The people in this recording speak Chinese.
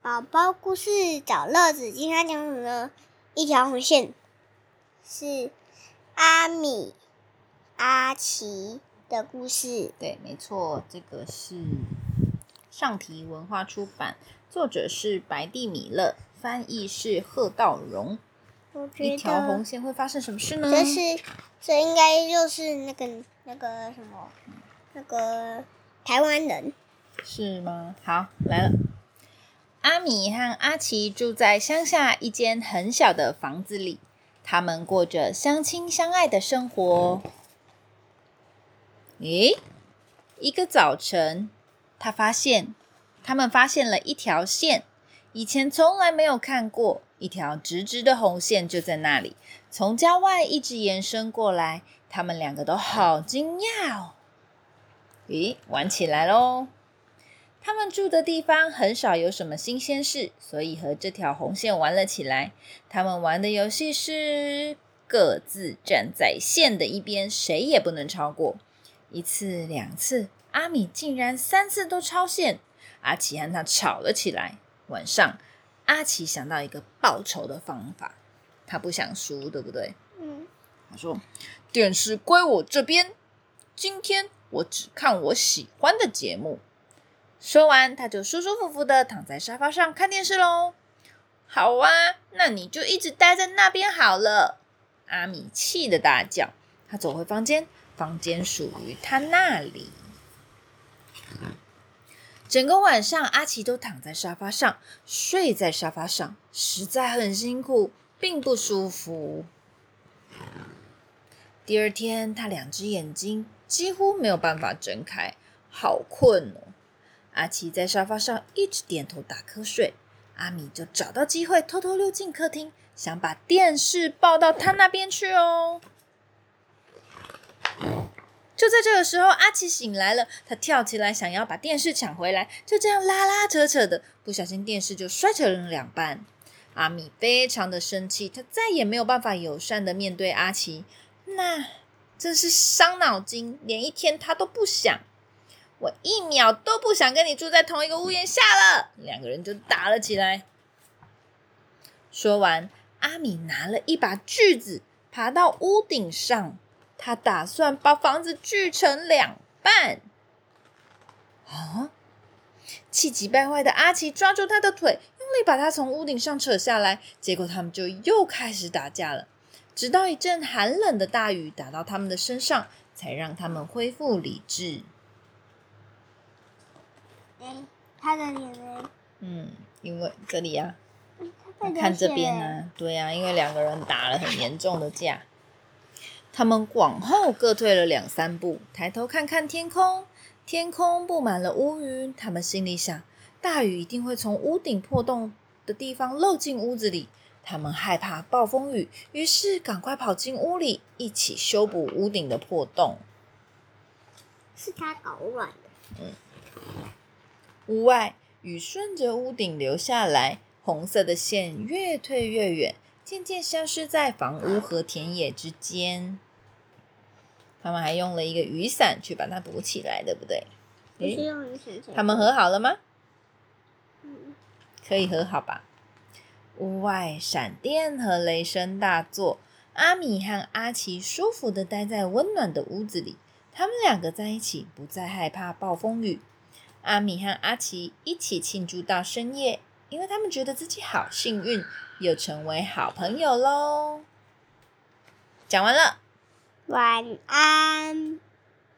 宝宝故事找乐子，今天讲什么呢？一条红线是阿米阿奇的故事。对，没错，这个是上提文化出版，作者是白蒂米勒，翻译是贺道荣。我觉一条红线会发生什么事呢？这是这应该就是那个那个什么那个台湾人。是吗？好，来了。阿米和阿奇住在乡下一间很小的房子里，他们过着相亲相爱的生活。诶，一个早晨，他发现他们发现了一条线，以前从来没有看过，一条直直的红线就在那里，从郊外一直延伸过来。他们两个都好惊讶哦！咦，玩起来喽！他们住的地方很少有什么新鲜事，所以和这条红线玩了起来。他们玩的游戏是各自站在线的一边，谁也不能超过。一次、两次，阿米竟然三次都超线。阿奇和他吵了起来。晚上，阿奇想到一个报仇的方法，他不想输，对不对？嗯，他说：“电视归我这边，今天我只看我喜欢的节目。”说完，他就舒舒服服的躺在沙发上看电视喽。好啊，那你就一直待在那边好了。阿米气得大叫。他走回房间，房间属于他那里。整个晚上，阿奇都躺在沙发上，睡在沙发上，实在很辛苦，并不舒服。第二天，他两只眼睛几乎没有办法睁开，好困哦。阿奇在沙发上一直点头打瞌睡，阿米就找到机会偷偷溜进客厅，想把电视抱到他那边去哦。就在这个时候，阿奇醒来了，他跳起来想要把电视抢回来，就这样拉拉扯扯的，不小心电视就摔成了两半。阿米非常的生气，他再也没有办法友善的面对阿奇，那真是伤脑筋，连一天他都不想。我一秒都不想跟你住在同一个屋檐下了。两个人就打了起来。说完，阿米拿了一把锯子，爬到屋顶上，他打算把房子锯成两半。啊！气急败坏的阿奇抓住他的腿，用力把他从屋顶上扯下来。结果他们就又开始打架了，直到一阵寒冷的大雨打到他们的身上，才让他们恢复理智。哎，他的脸呢？嗯，因为这里啊，他看这边呢、对呀、因为两个人打了很严重的架，他们往后各退了两三步，抬头看看天空，天空布满了乌云。他们心里想，大雨一定会从屋顶破洞的地方漏进屋子里。他们害怕暴风雨，于是赶快跑进屋里，一起修补屋顶的破洞。是他搞乱的。屋外，雨顺着屋顶流下来，红色的线越退越远，渐渐消失在房屋和田野之间。他们还用了一个雨伞去把它补起来，对不对？不是诶，用雨伞他们和好了吗？嗯可以和好吧？屋外闪电和雷声大作，阿米和阿奇舒服的待在温暖的屋子里。他们两个在一起，不再害怕暴风雨。阿米和阿奇一起庆祝到深夜，因为他们觉得自己好幸运，又成为好朋友喽。讲完了。晚安。